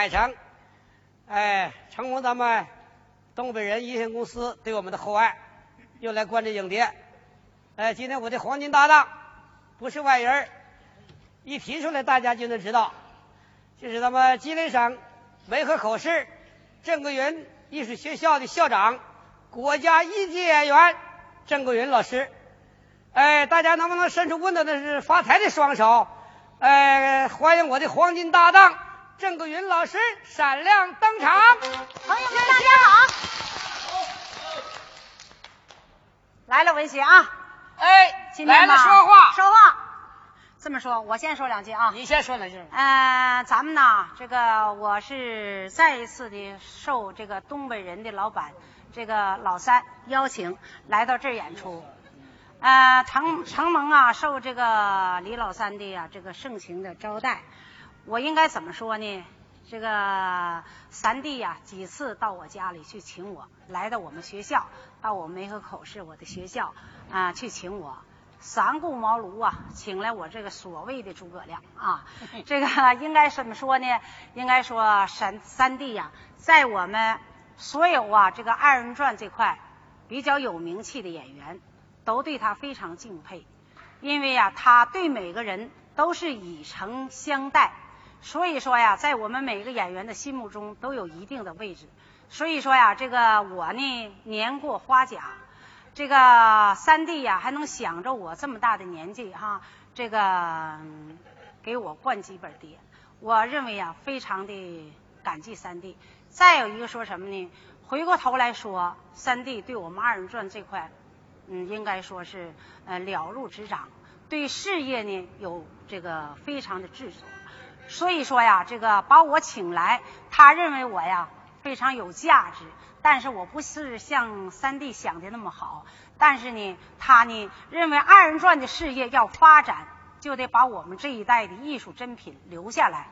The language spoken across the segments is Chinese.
海城，哎，承蒙咱们东北人一线公司对我们的厚爱，又来观这影碟。哎，今天我的黄金搭档不是外人，一提出来大家就能知道，就是咱们吉林省梅河口市郑桂云艺术学校的校长，国家一级演员郑桂云老师。哎，大家能不能伸出温暖的是发财的双手？哎，欢迎我的黄金搭档。郑国云老师闪亮登场，朋友们大家好，来了文学啊，哎，来了说话。说话，这么说，我先说两句啊，你先说两句。嗯，咱们呢，这个我是再一次的受这个东北人的老板这个老三邀请来到这儿演出，呃，承承蒙啊，受这个李老三的呀这个盛情的招待。我应该怎么说呢？这个三弟呀，几次到我家里去请我，来到我们学校，到我们梅河口市我的学校啊去请我，三顾茅庐啊，请来我这个所谓的诸葛亮啊。这个应该怎么说呢？应该说三三弟呀，在我们所有啊这个二人转这块比较有名气的演员，都对他非常敬佩，因为呀，他对每个人都是以诚相待。所以说呀，在我们每一个演员的心目中都有一定的位置。所以说呀，这个我呢年过花甲，这个三弟呀还能想着我这么大的年纪哈，这个给我灌几本碟，我认为呀非常的感激三弟。再有一个说什么呢？回过头来说，三弟对我们二人转这块，嗯，应该说是呃了如指掌，对事业呢有这个非常的执着。所以说呀，这个把我请来，他认为我呀非常有价值，但是我不是像三弟想的那么好。但是呢，他呢认为二人转的事业要发展，就得把我们这一代的艺术珍品留下来。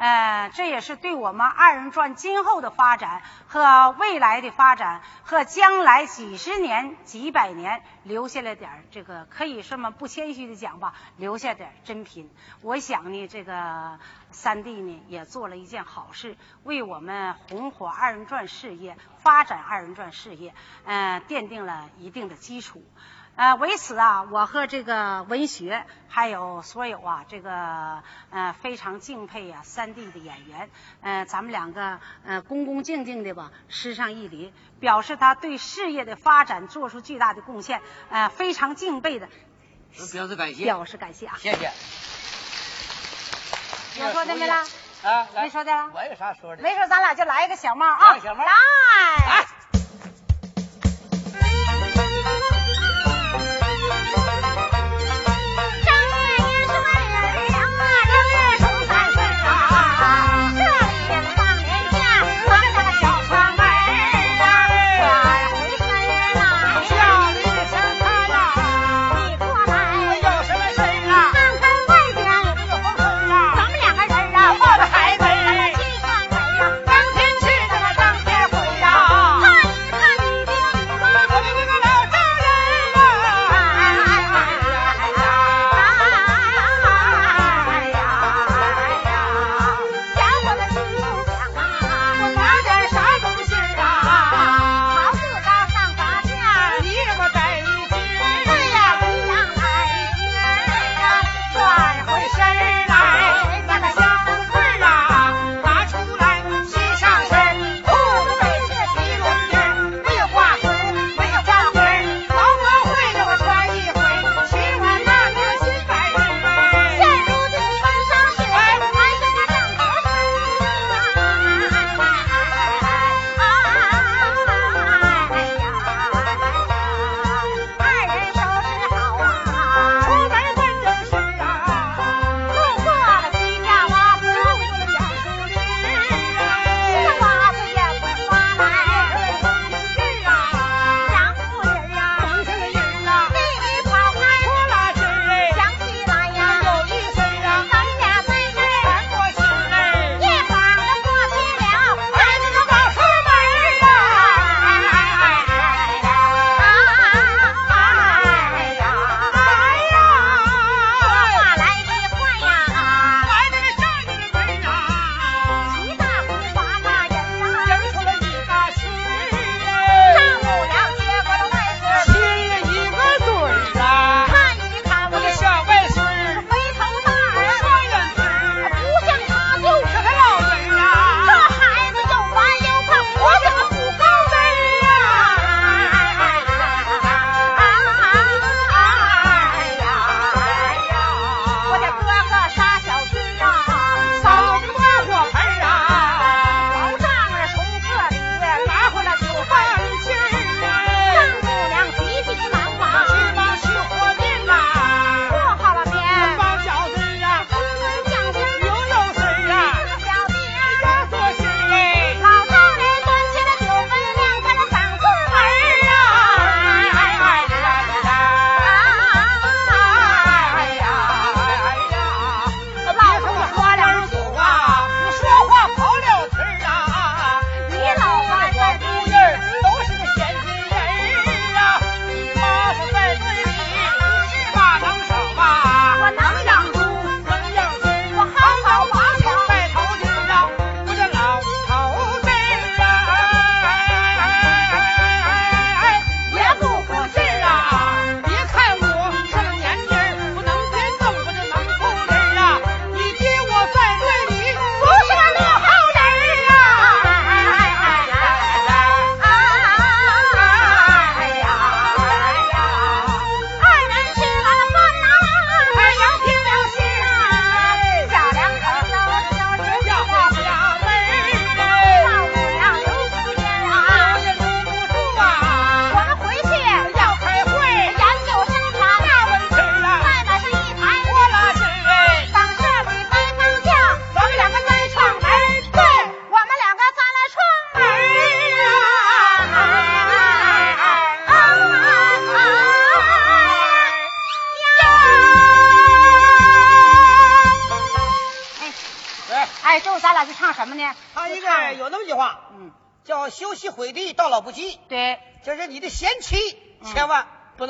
呃，这也是对我们二人转今后的发展和未来的发展和将来几十年、几百年留下了点这个，可以这么不谦虚的讲吧，留下点珍品。我想呢，这个三弟呢也做了一件好事，为我们红火二人转事业、发展二人转事业，嗯，奠定了一定的基础。呃，为此啊，我和这个文学还有所有啊，这个呃非常敬佩呀三弟的演员，呃，咱们两个呃恭恭敬敬的吧，施上一礼，表示他对事业的发展做出巨大的贡献，呃，非常敬佩的，表示感谢，表示感谢啊，谢谢。有说的没啦？啊，没说的。我有啥说的？没说，咱俩就来一个小帽啊，小帽，来。Thank you.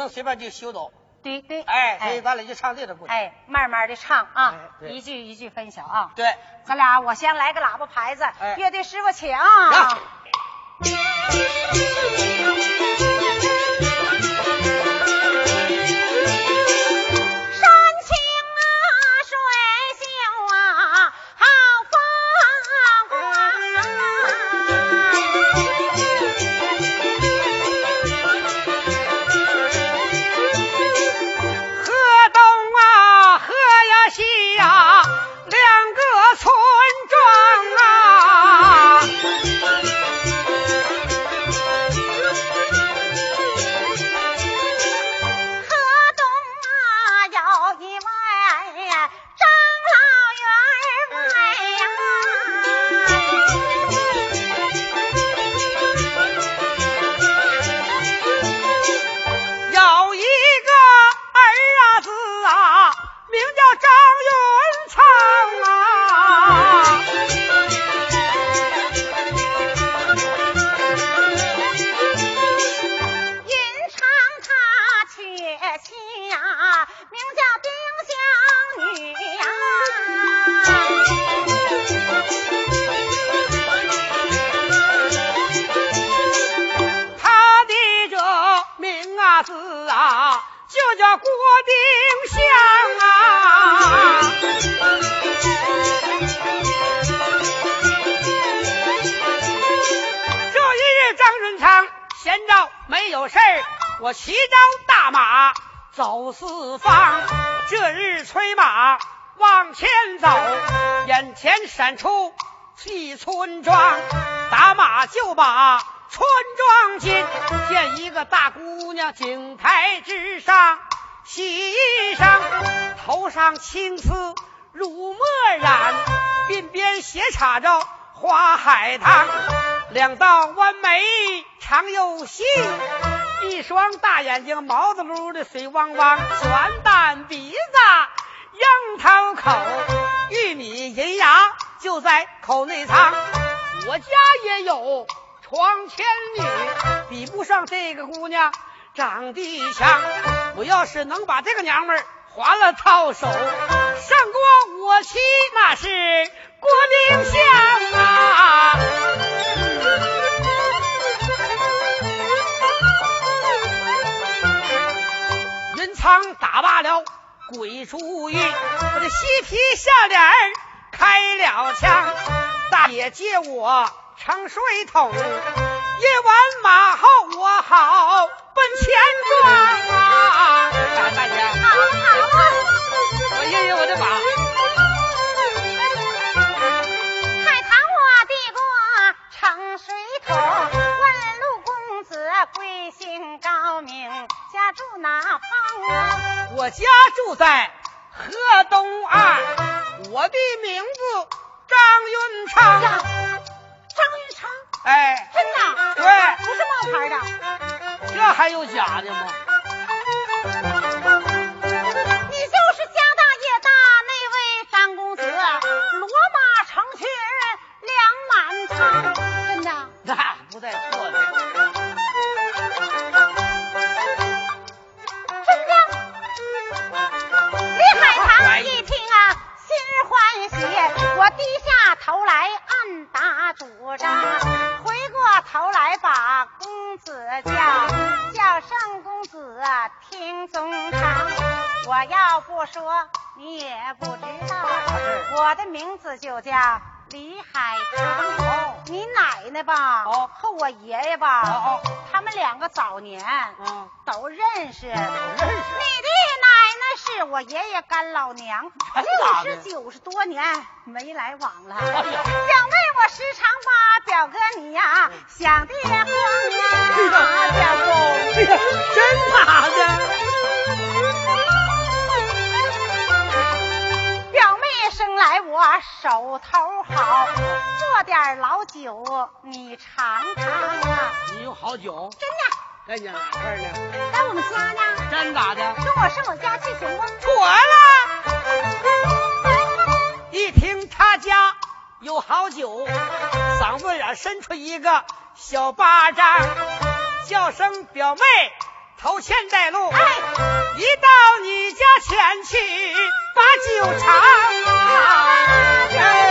能随便就修走。对对，哎，所以咱俩就唱这个故事。哎，慢慢的唱啊一句一句分晓啊。对，咱俩我先来个喇叭牌子，哎乐队师傅请。就叫郭丁香啊。这一日，张润昌闲着没有事儿，我骑着大马走四方。这日催马往前走，眼前闪出一村庄，打马就把村庄进，见一个大姑娘井台之上洗衣裳，头上青丝乳墨染，鬓边斜插着花海棠，两道弯眉长又细，一双大眼睛毛子噜的水汪汪，卷蛋鼻子樱桃口，玉米银牙就在口内藏。我家也有床前女，比不上这个姑娘长得强。我要是能把这个娘们儿划了套手，胜过我妻那是郭丁香啊。云仓打罢了鬼主意，我这嬉皮笑脸开了枪，大爷接我盛水桶，夜晚马后我好奔前庄啊！大大爷，好好啊！我爷爷我的马，海棠我递过盛水桶，问路公子贵姓高名，家住哪方啊？我家住在河东岸，我的名字张云昌。张玉成，哎，真的？对不是冒牌的。这还有假的吗？你就是家爷爷干老娘，真的就是九十多年没来往了。表妹，我时常把表哥你呀、想的慌啊，表哥。哎呀，真假的？表妹生来我手头好，做点老酒你尝尝啊。你有好酒？真的，在你哪块呢？在我们家呢，真咋的？跟我上我家去行不？妥了。一听他家有好酒，嗓子眼伸出一个小巴掌，叫声表妹，头前带路。哎，一到你家前去把酒尝。哎。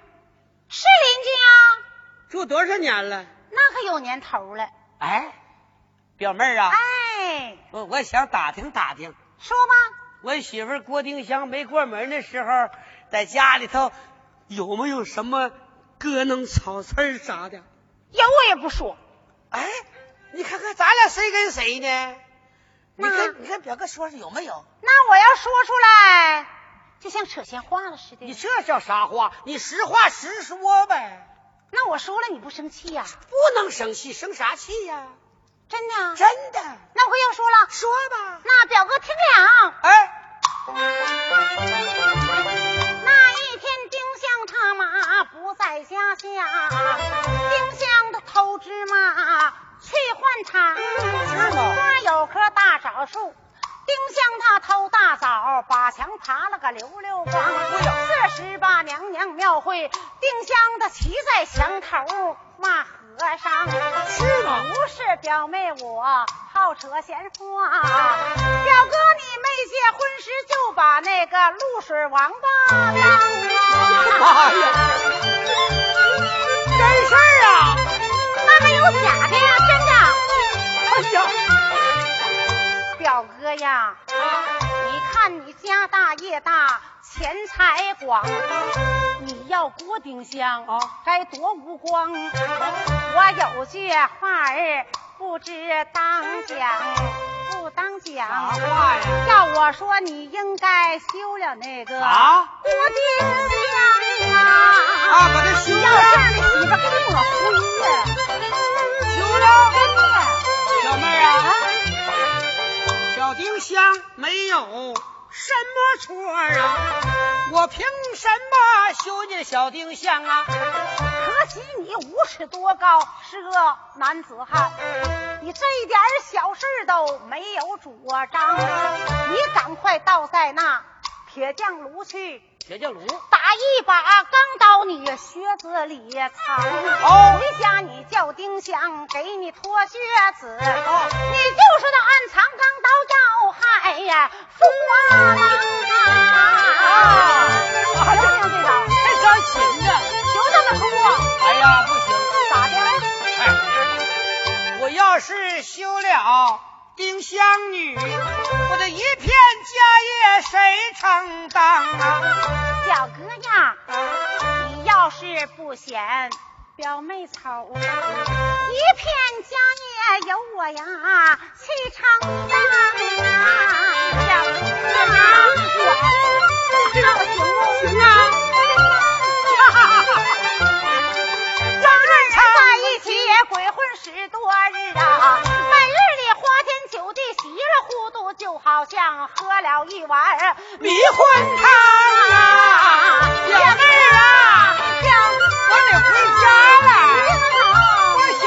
是邻居啊，住多少年了？那可有年头了。哎，表妹啊，哎，我我想打听打听，说吧。我媳妇郭丁香没过门的时候，在家里头有没有什么歌能草词啥的？有我也不说。哎，你看看咱俩谁跟谁呢？你跟你跟表哥说说有没有？那我要说出来。就像扯闲话了似的。你这叫啥话？你实话实说呗。那我说了你不生气呀？不能生气，生啥气呀？真的？真的。那我要说了。说吧。那表哥听了。哎。那一天丁香他妈不在家下，丁香的偷芝麻去换茶。是吗？他有棵大枣树。丁香他偷大枣，把墙爬了个溜溜光。四十八娘娘庙会，丁香的骑在墙头骂和尚。是吗？不是表妹我好扯闲话，表哥你没结婚时就把那个露水王八当啊！妈呀！真事儿啊？那还有假的呀？真的？哎呀！表哥呀，你看你家大业大，钱财广，你要郭丁香啊，该多无光。我有句话儿不知当讲不当啥讲，话呀？要我说你应该休了那个啊过丁香啊！啊，把它修要这样，的媳妇给你抹灰呀！修了。小妹儿啊，小丁香没有什么错啊，我凭什么修你小丁香啊？可惜你五尺多高，是个男子汉，你这一点小事都没有主张，你赶快倒在那铁匠炉去，铁匠炉打一把钢刀，你靴子里藏。哦回家你叫丁香给你脱靴子，哦，你就是那暗藏钢刀要害呀父啊！行不行这招？还伤心呢。就这么说，哎呀，不行，咋的？哎，我要是修了丁香女，我的一片家业谁承当啊？小哥呀，你要是不嫌表妹丑，一片家业由我呀去承担啊！小哥呀，我知道行不行啊？两人在一起鬼混十多日啊，每日里花天酒地，稀里糊涂，就好像喝了一碗迷魂汤啊，姐妹儿啊，我得回家了。不行，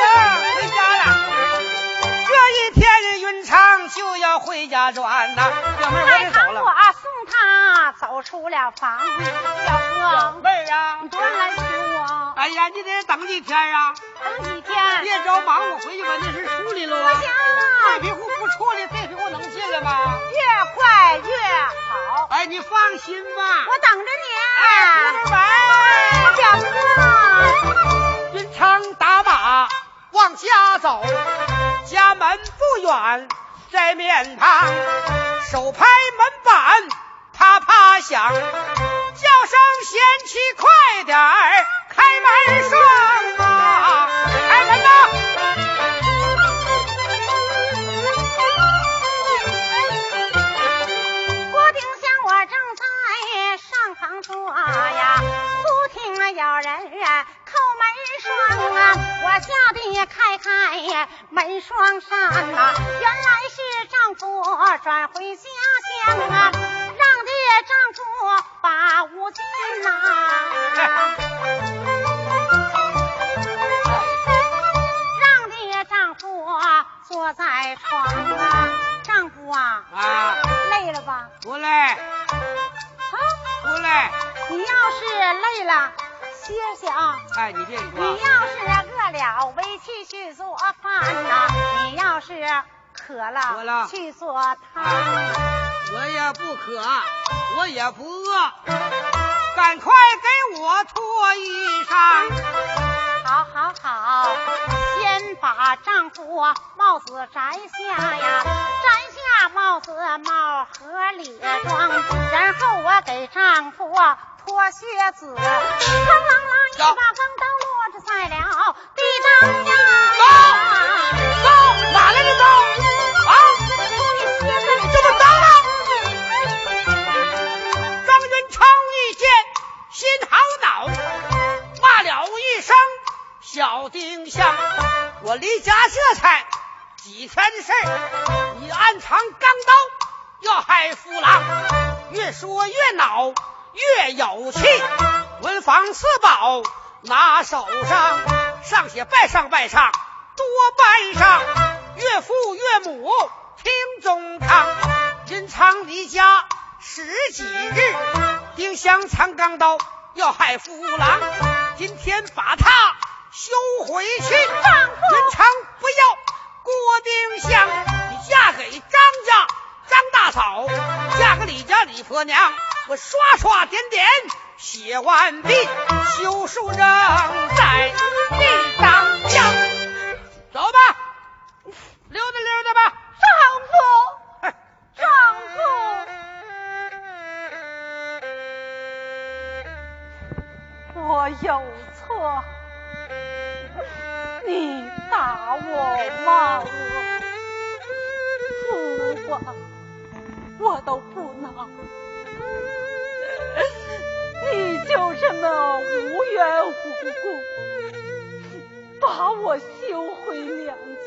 就要回家转呐，表妹儿我再得走了。我送他走出了房，小小哥，妹儿啊你，多来娶我？哎呀，你得等几天啊，等几天？别着忙，我回去把那事处理了啊。不行，这批货不处理，这批货能进来吗？越快越好。哎，你放心吧。我等着你哎，你。不拜。小哥，云长打马往家走，家门不远在面旁，手拍门板啪啪响，叫声贤妻快点儿开门双啊，开门呐！郭丁香，我正在上房坐呀，忽听有人啊双啊，我吓得开开门双扇呐、原来是丈夫转回家乡啊，让的丈夫把屋进呐、让的丈夫坐在床啊，丈夫啊，啊，累了吧？不累啊。不累，你要是累了，歇歇啊。哎，你别你说，要是饿了，为气去做饭呐；你要是渴了，渴了去做汤。我也不渴，我也不饿，赶快给我脱衣裳。好好好，先把丈夫帽子摘下呀，摘下帽子帽和里装，然后我给丈夫脱靴子，哐啷啷一把钢刀落着在了地上呀。走，哪来的刀？小丁香，我离家这才几天的事儿，你暗藏钢刀要害父郎，越说越恼，越有气，文房四宝拿手上，上写拜上拜上，多拜上，岳父岳母听中堂，云长离家十几日，丁香藏钢刀要害父郎，今天把他休回去！人长不要郭丁香，你嫁给张家张大嫂，嫁给李家李婆娘，我刷刷点点写完毕，休书仍在你当家。走吧，溜达溜达吧，丈夫，丈夫，我有错。我骂我，不管我都不能，你就这么无缘无故把我休回娘家，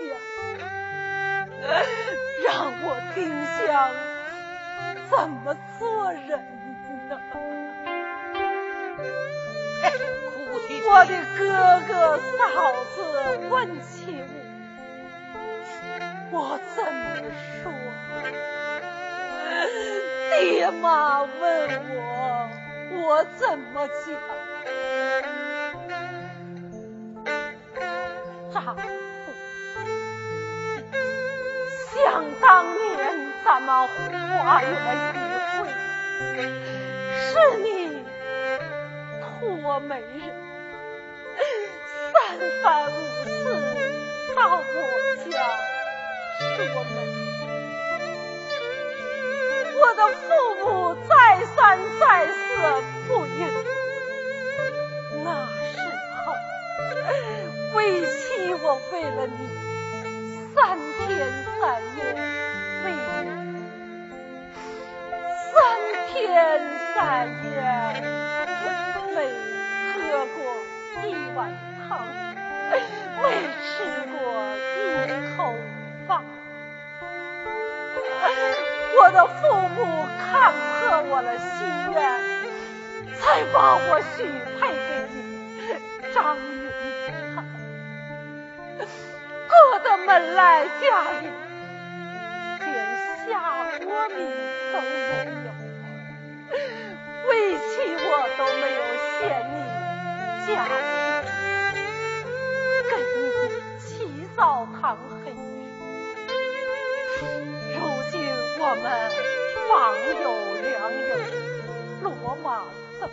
让我丁香怎么做人呢？我的哥哥嫂子问起我，怎么说？爹妈问我，我怎么讲？丈夫，想当年咱们花园一会，是你托媒人。三番五次到我家说媒，我的父母再三再四不允。那时候，为妻我为了你三天三夜为你，三天三夜没喝过一碗汤。没吃过一口饭，我的父母看破我的心愿，才把我许配给你，张云长。过的门来家里，连下锅米都没有，为妻我都没有嫌你家里。澡堂黑如今我们方有良友，落马走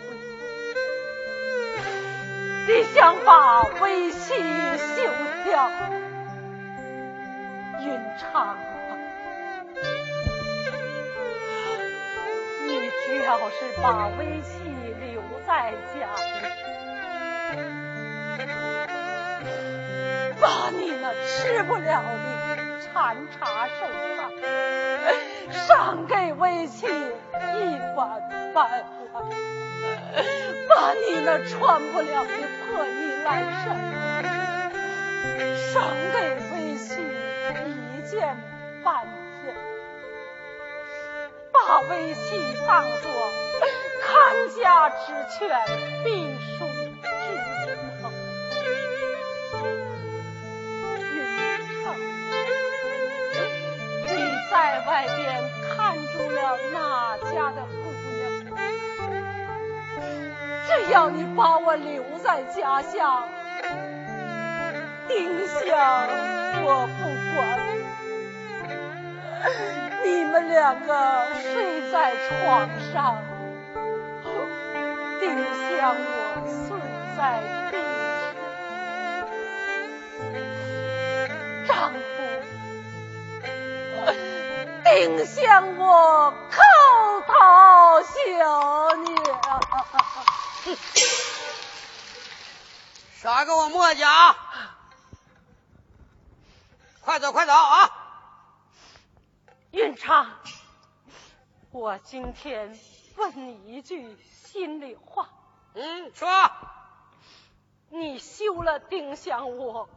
你想把为妻休掉？云长，你只要是把为妻留在家里。把你那吃不了的馋茶剩饭，赏给为妻一碗半碗；把你那穿不了的破衣烂衫，赏给为妻一件半件；把为妻当作看家之犬，并在外边看中了哪家的姑娘？只要你把我留在家下，丁香我不管。你们两个睡在床上，丁香我睡在地定向我叩头小女，杀给我磨家，快走快走啊！云长，我今天问你一句心里话。嗯，说。你休了丁香我，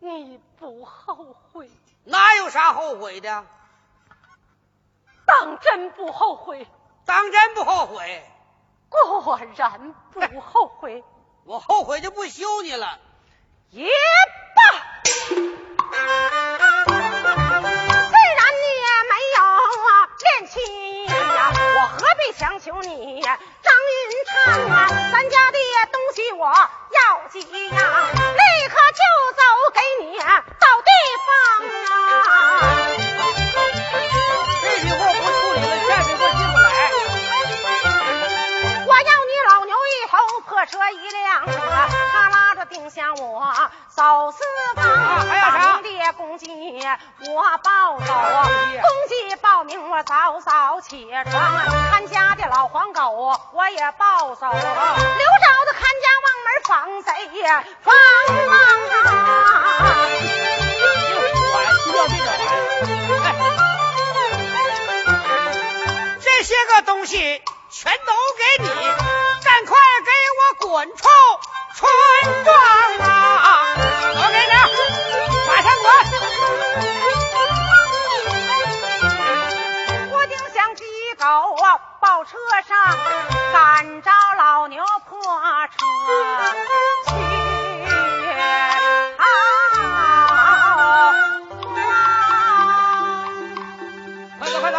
你不后悔？哪有啥后悔的？当真不后悔？当真不后悔？果然不后悔。我后悔就不休你了。也罢，虽然你也没有恋妻呀，我何必强求你？张云长啊，咱家的东西我要急呀，立刻就走给你到地方啊。车一辆，他拉着丁香我走四方，把您的公鸡我抱走，公鸡报名我早早起床，看家的老黄狗我也抱走，刘着的看家往。门防贼呀，放啊！这些个东西全都给你，赶快给我滚出村庄啊！都给你，马上滚！我定向机构啊，报车上赶着老牛破车去。啊。快走快走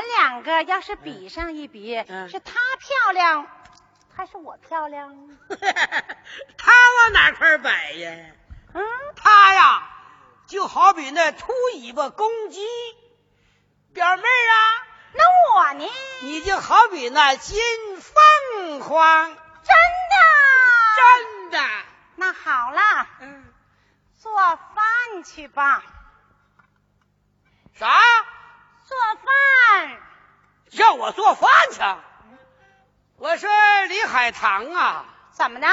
两个要是比上一比，是她漂亮还是我漂亮？她往哪块摆呀？嗯，她呀，就好比那秃尾巴公鸡。表妹啊，那我呢？你就好比那金凤凰。真的？真的。那好了，嗯，做饭去吧。啥？做饭，叫我做饭去。我说李海棠啊，怎么的？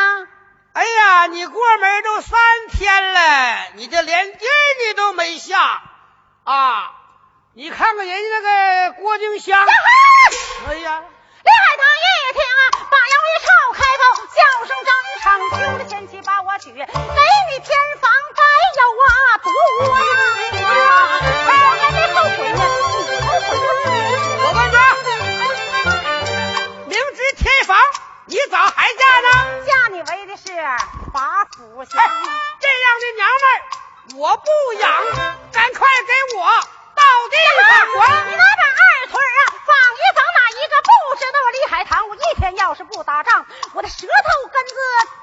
哎呀，你过门都三天了，你这连地你都没下啊！你看看人家那个郭金香，哎呀，李海棠一听啊，把杨玉朝开口，叫声张昌，求了前妻把我娶，给你偏房白有啊毒啊！哎，还没后悔呢，你后悔了？我问你，明知天房，你咋还嫁呢？嫁你为的是法府相。这样的娘们儿我不养，赶快给我到地上滚！你拿着二腿啊，放一放哪一个不海棠？我一天要是不打仗，我的舌头根子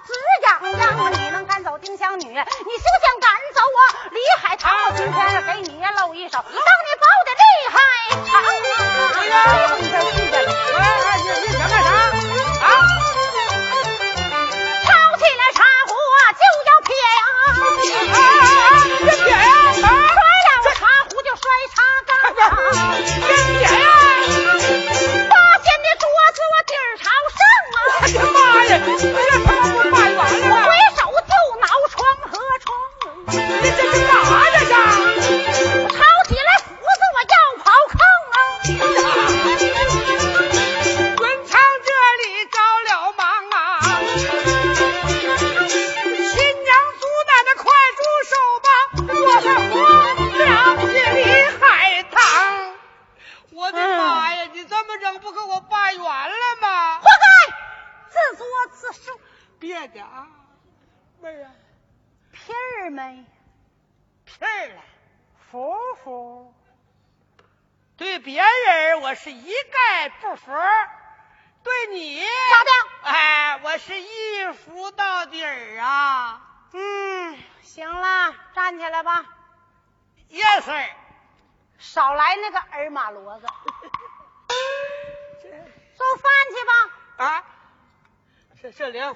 直痒痒。你能赶走丁香女，你休想赶走我李海棠。我今天给你露一手，让你把我的厉害尝啊！哎呀你这气的，哎哎，你你想干啥？啊？抄起来茶壶就要撇呀！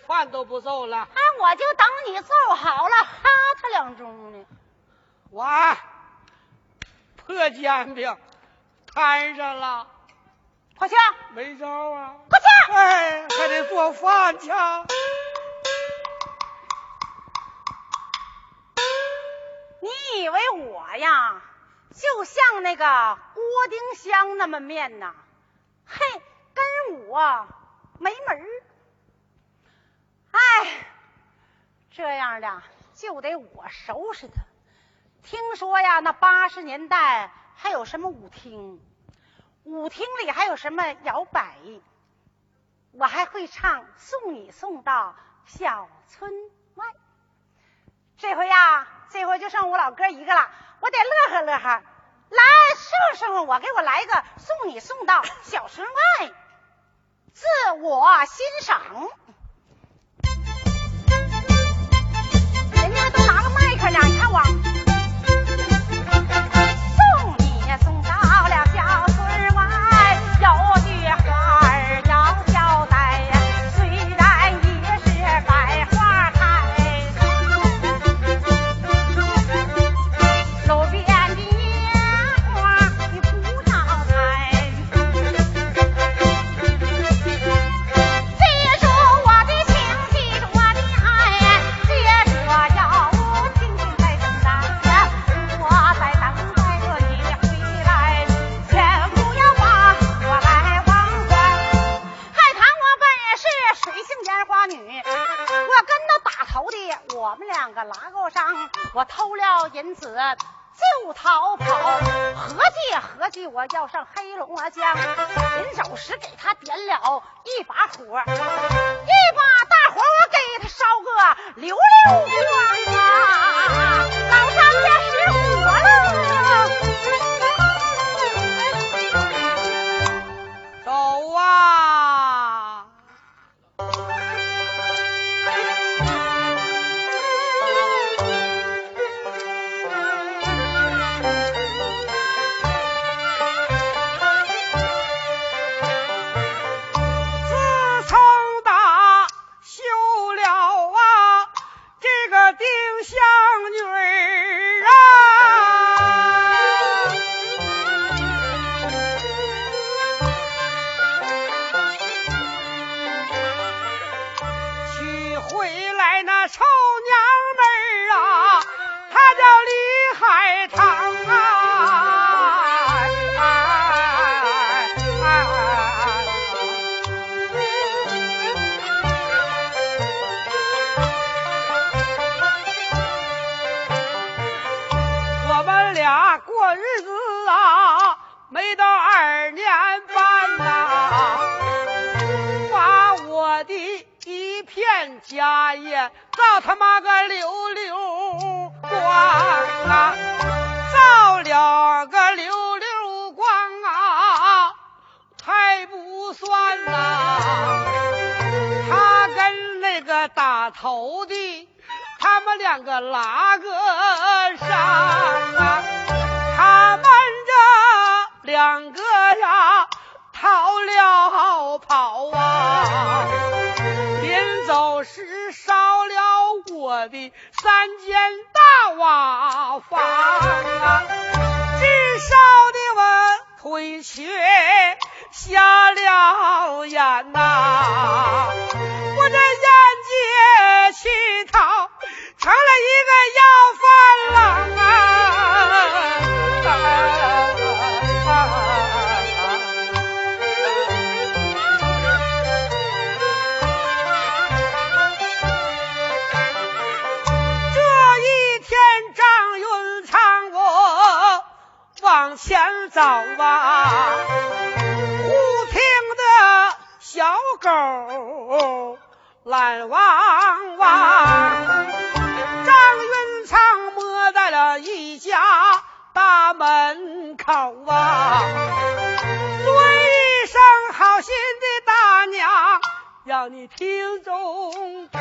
饭都不揍了，哎，我就等你揍好了，哈他两盅呢。我破煎饼摊上了，快去，没招啊。快去！哎，还得做饭去。你以为我呀，就像那个郭丁香那么面呐？嘿，跟我没门儿。哎，这样的就得我收拾他。听说呀，那八十年代还有什么舞厅，舞厅里还有什么摇摆，我还会唱《送你送到小村外》。这回呀，这回就剩我老哥一个了，我得乐呵乐呵。来，师傅师傅，我给我来个送你送到小村外，自我欣赏。你看我。逃跑，合计合计，我要上黑龙江，临走时给他点了一把火，一把大火我给他烧个溜溜光啊！老张家失火了。走啊！家业造他妈个溜溜光啊，造了个溜溜光啊，还不算呐，他跟那个打头的，他们两个拉个上啊，他们这两个呀逃了跑啊，临走时烧了我的三间大瓦房啊，至少的我腿瘸瞎了眼呐、我这眼界乞讨成了一个要饭郎啊！往前走啊，忽听得小狗懒汪汪，张云长摸在了一家大门口啊，对一声好心的大娘，让你听中唱。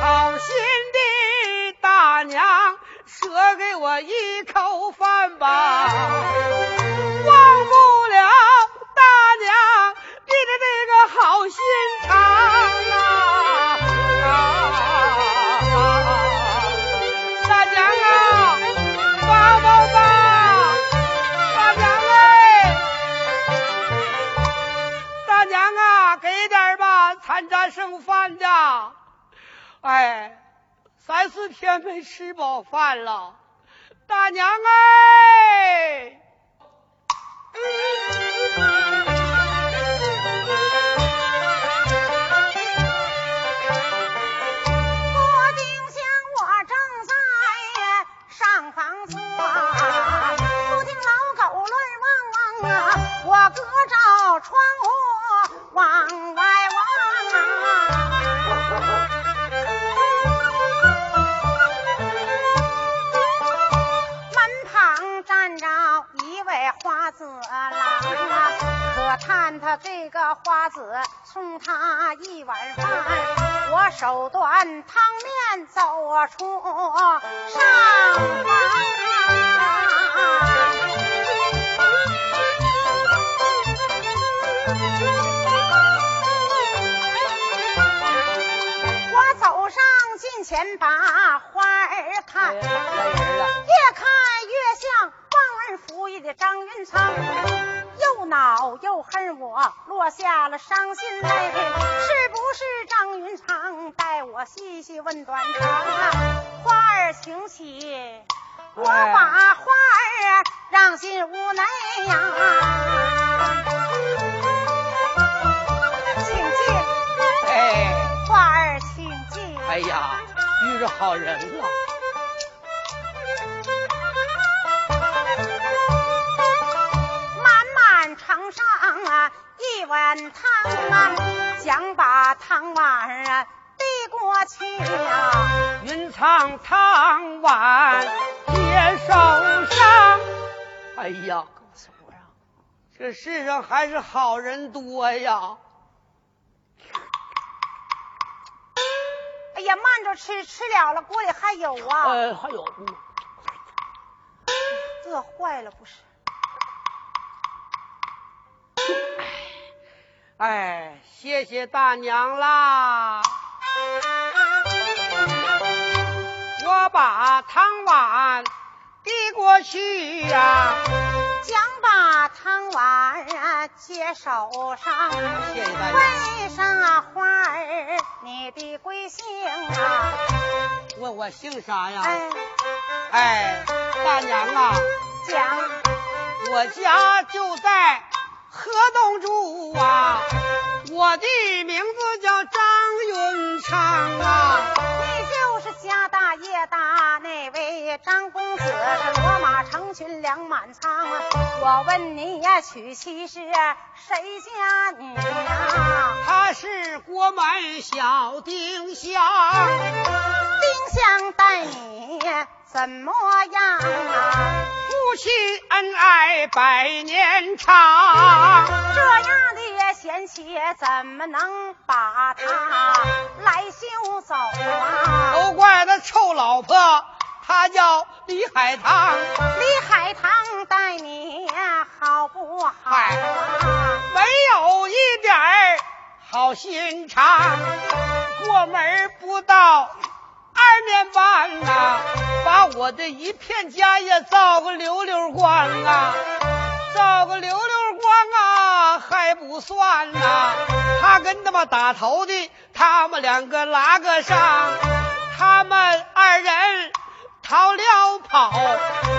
好心的大娘，舍给我一口饭吧，忘不了大娘你的这个好心肠啊！大娘啊，帮帮吧！大娘哎，大娘啊，给点吧，残渣剩饭的。哎，三四天没吃饱饭了，大娘哎！我丁香我正在上房坐，不听老狗乱汪汪啊，我隔着窗户往外望。可叹他这个花子送他一碗饭，我手端汤面走出上房。我走上近前把花儿看，越看越像忘恩负义的张云长，又恼又恨我，落下了伤心泪。是不是张云长待我细细问短长？花儿请起，我把花儿让进屋内呀。请进，哎，花儿请进。哎呀，遇着好人了。上啊一碗汤啊，想把汤碗儿啊递过去啊。云长汤碗接手上，哎呀，这世上还是好人多呀！哎呀，慢着吃，吃了了，锅里还有啊，呃，还有，嗯饿坏了不是？哎，谢谢大娘啦！我把汤碗递过去呀、想把汤碗啊接手上，谢谢大娘。问上花儿你的贵姓啊？问我姓啥呀？哎，哎，大娘啊，讲我家就在河东住啊，我的名字叫张云昌啊。你就是家大业大那位张公子，是罗马成群粮满仓。我问你呀，娶妻是谁家女呀？她是国门小丁香，丁香待你怎么样啊？夫妻恩爱百年长，这样的贤妻怎么能把她来休走啊？都怪那臭老婆，她叫李海棠。李海棠待你好不好啊？没有一点儿好心肠，过门不到。二年半呐，把我的一片家业造个溜溜光啊，造个溜溜光啊还不算呐，他跟他妈打头的，他们两个拉个上，他们二人逃了跑，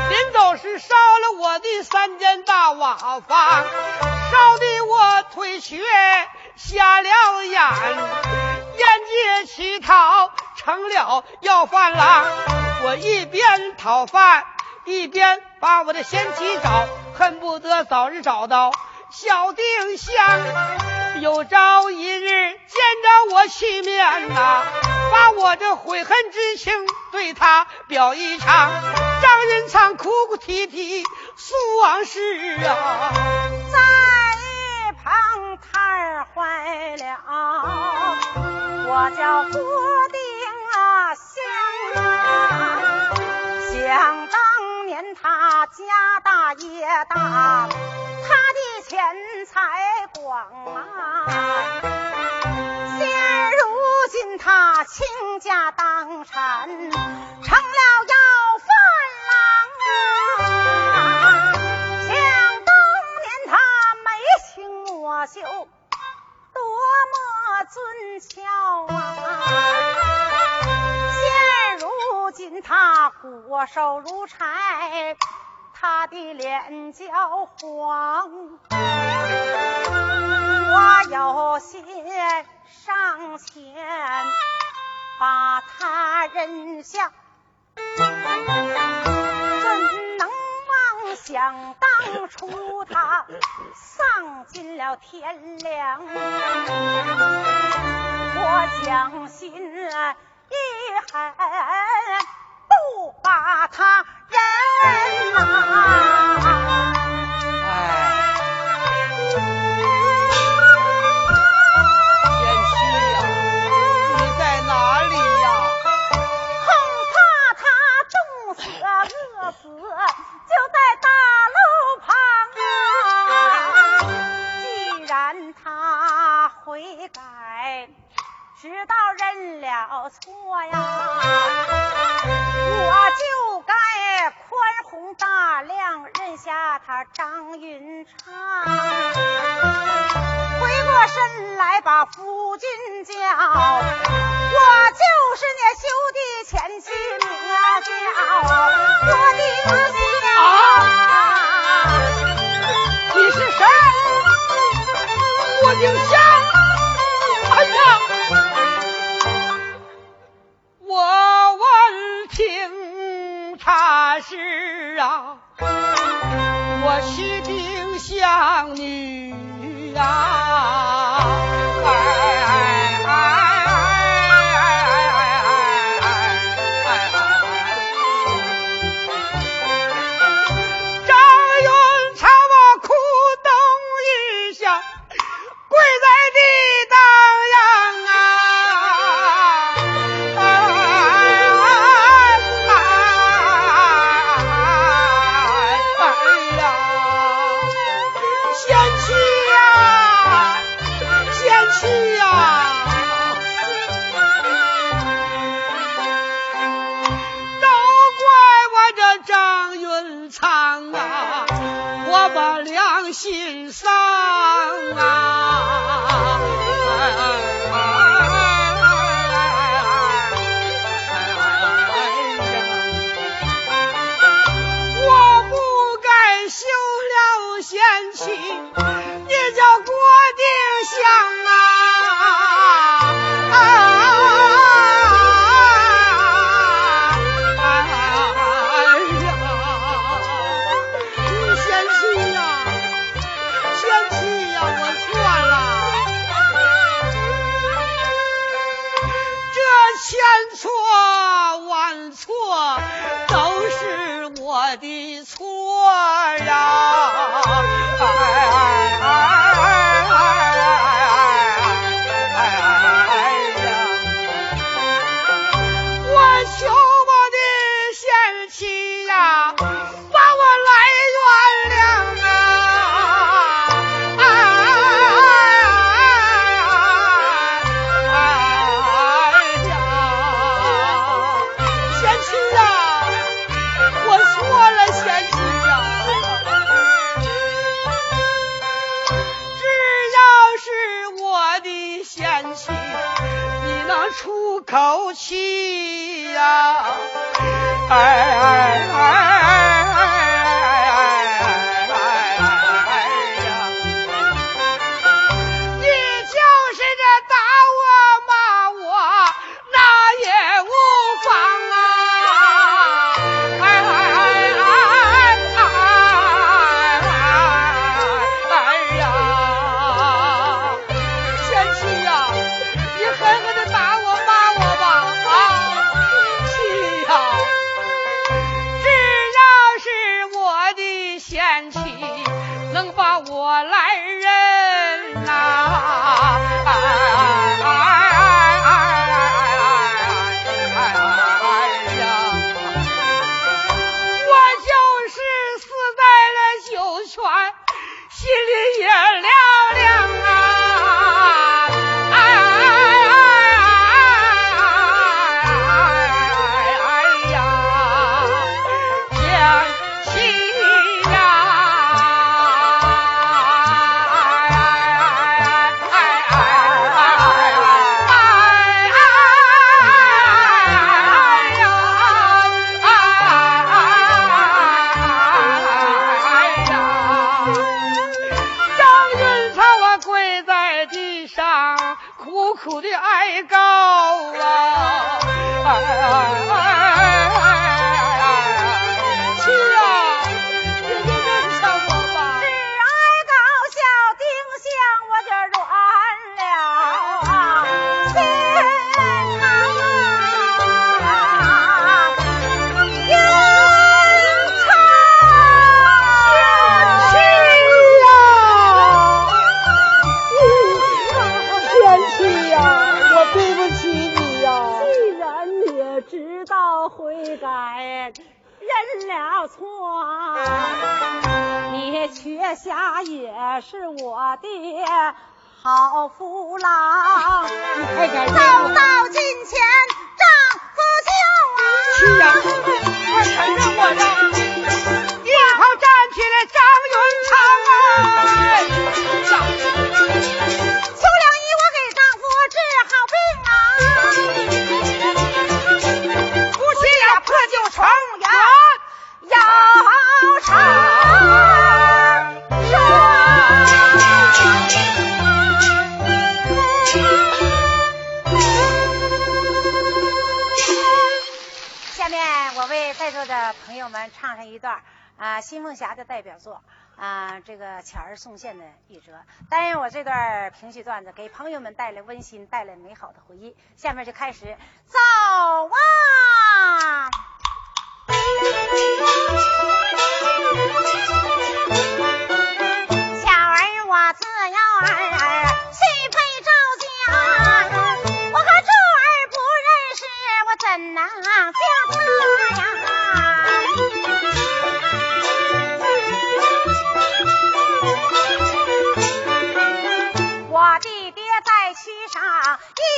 临走时烧了我的三间大瓦房，烧的我腿瘸瞎了眼，眼界乞讨。成了要饭郎，我一边讨饭一边把我的贤妻找，恨不得早日找到小丁香。有朝一日见着我妻面呐，把我这悔恨之情对他表一场。张云昌哭哭啼啼诉往事啊，在一旁太坏了，我叫郭想啊，想当年他家大业大，他的钱财广啊。现如今他倾家荡产，成了要饭郎啊。想当年他眉清目秀，多么俊俏啊。现如今他骨瘦如柴，他的脸焦黄，我有心上前把他认下，想当初他丧尽了天良？我将心。一狠不把他在大路旁既然他悔改知道认了错呀我就该宽宏大量认下他张云昌。身来把夫君叫，我就是那修的前妻名叫我的啊，你是谁？我姓夏，哎呀！他是啊，我妻丁香女啊。老夫老你快点走啊，新凤霞的代表作啊，这个巧儿送线的玉折，担任我这段评戏段子，给朋友们带来温馨，带来美好的回忆。下面就开始走啊！巧儿我自幼儿许配赵家，我和柱儿不认识，我怎能嫁他呀？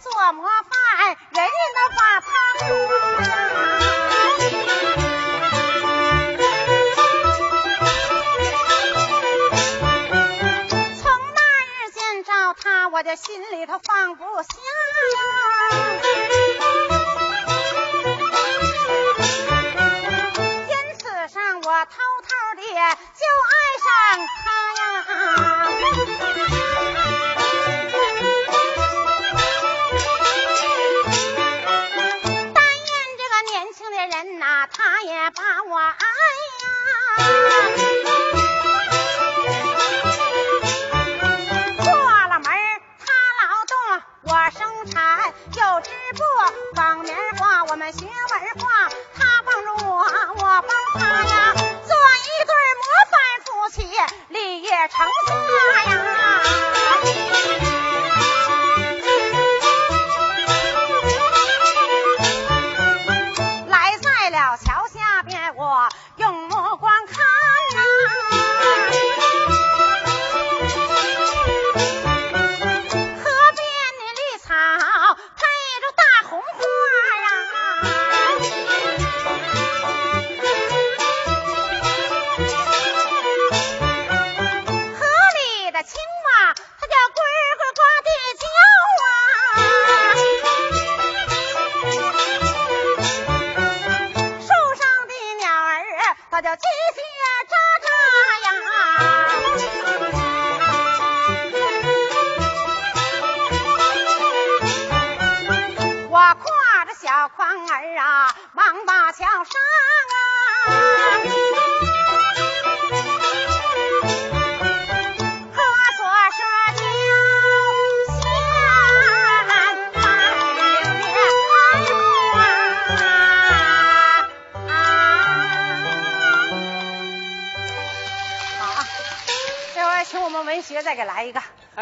做模范，人人都把他夸从那日见着他，我就这心里头放不下。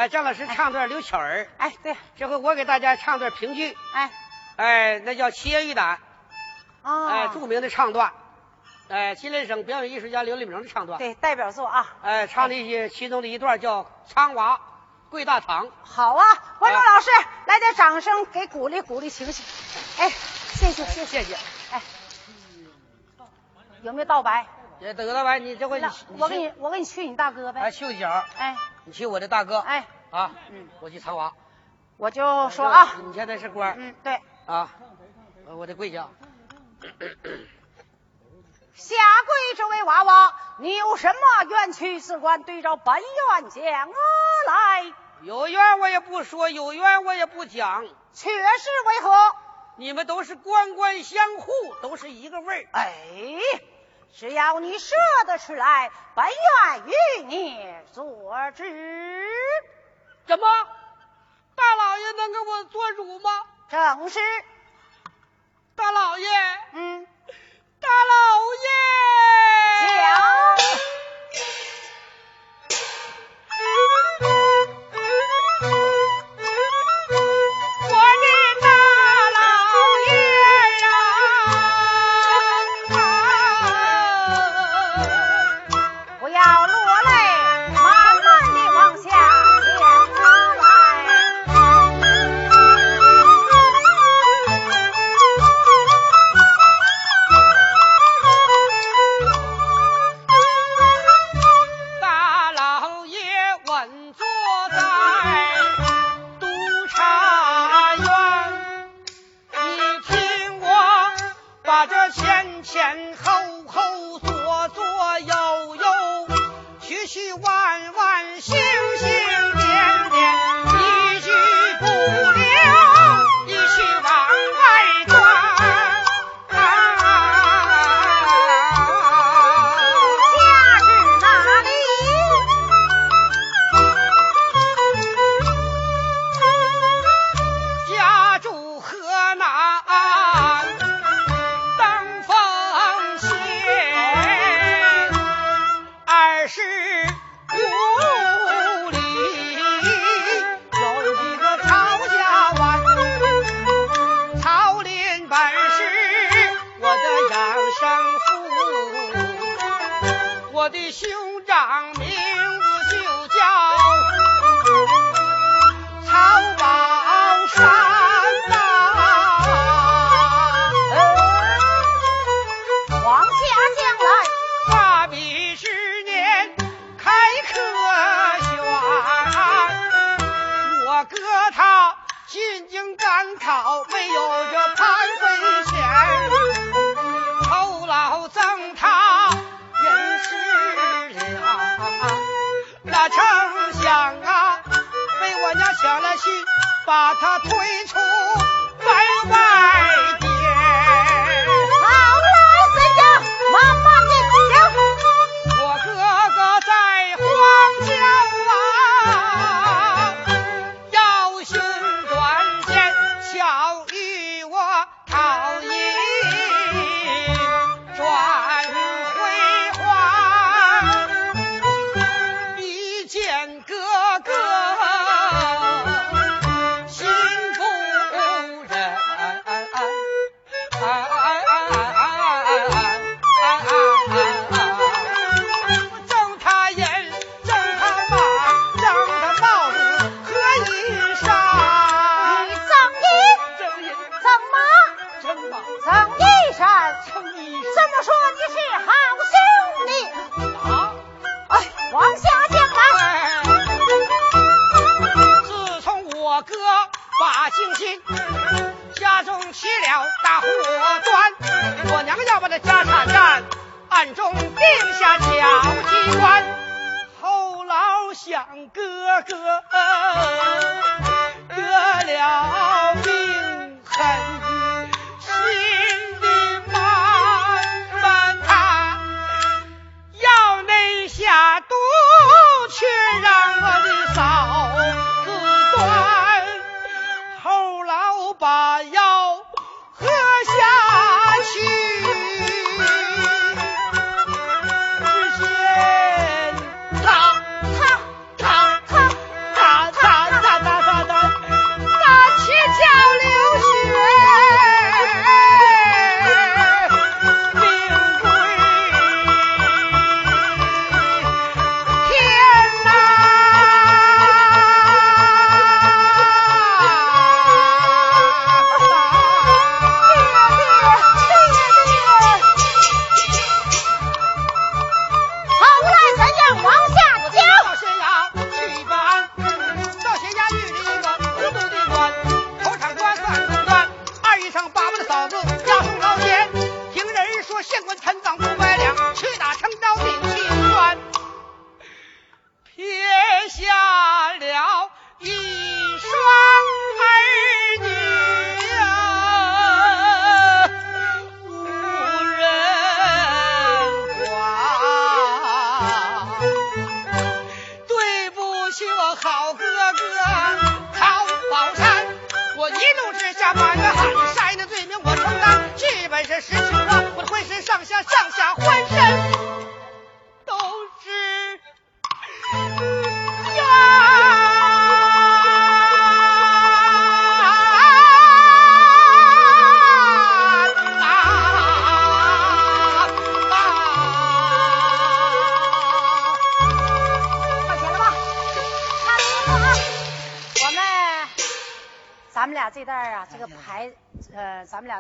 哎，张老师唱段刘巧儿，哎，对，这回我给大家唱段评剧，哎，哎，那叫《七言玉胆》，哦，哎，著名的唱段，哎，吉林省表演艺术家刘立明的唱段，对代表作啊。哎，唱的一些其中的一段叫《苍娃跪大堂》，好啊，观众老师，来点掌声给鼓励鼓励情绪。哎，谢谢谢谢。谢谢。哎，有没有道白？也得了吧，你这回那我给你，我给你去你大哥呗。哎，呗。秀一脚，哎。你去我的大哥，哎，啊，嗯，我去苍娃，我就说啊，你现在是官儿嗯，对，啊，呃我得跪下。下跪这位娃娃，你有什么冤屈，只管对着本院讲来。有冤我也不说，有冤我也不讲。却是为何？你们都是官官相护，都是一个味儿。哎，只要你说得出来，本院与你做主。怎么？大老爷能给我做主吗？正是，大老爷，嗯，大老爷，讲。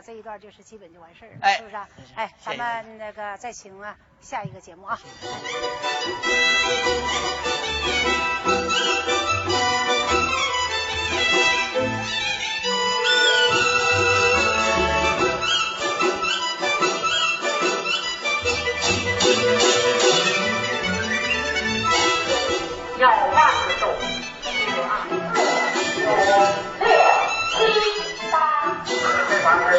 这一段就是基本就完事儿了，是不是？哎，咱们那个再请啊下一个节目啊。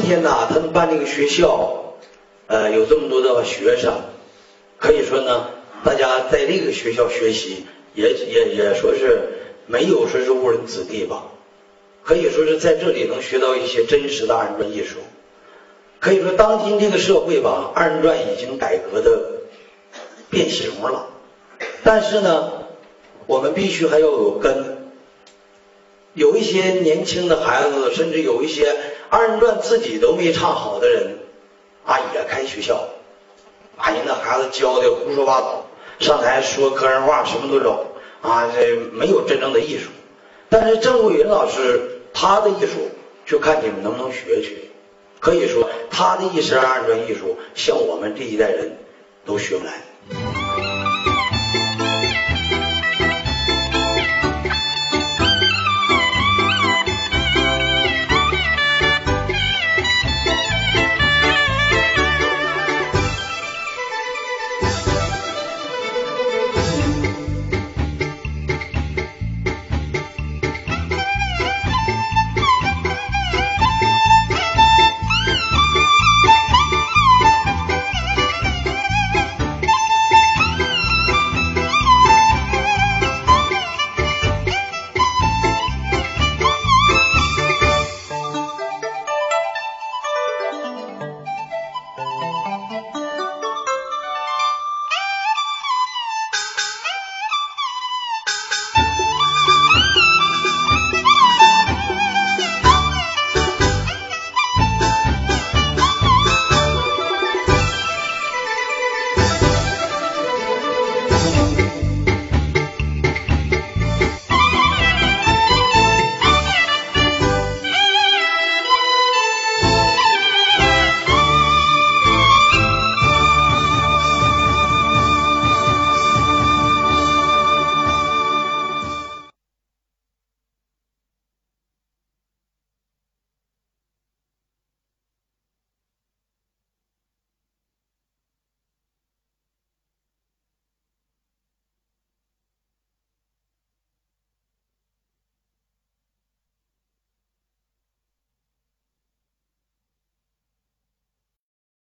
今天呢，他们办这个学校，呃，有这么多的学生，可以说呢，大家在这个学校学习，也也也说是没有说是误人子弟吧，可以说是在这里能学到一些真实的二人转艺术。可以说，当今这个社会吧，二人转已经改革的变形了，但是呢，我们必须还要有根。有一些年轻的孩子，甚至有一些二人转自己都没唱好的人，啊，也开学校，把人那孩子教的胡说八道，上台说个人话，什么都有，啊，这没有真正的艺术。但是郑国云老师他的艺术，就看你们能不能学去。可以说他的一身二人转艺术，像我们这一代人都学不来。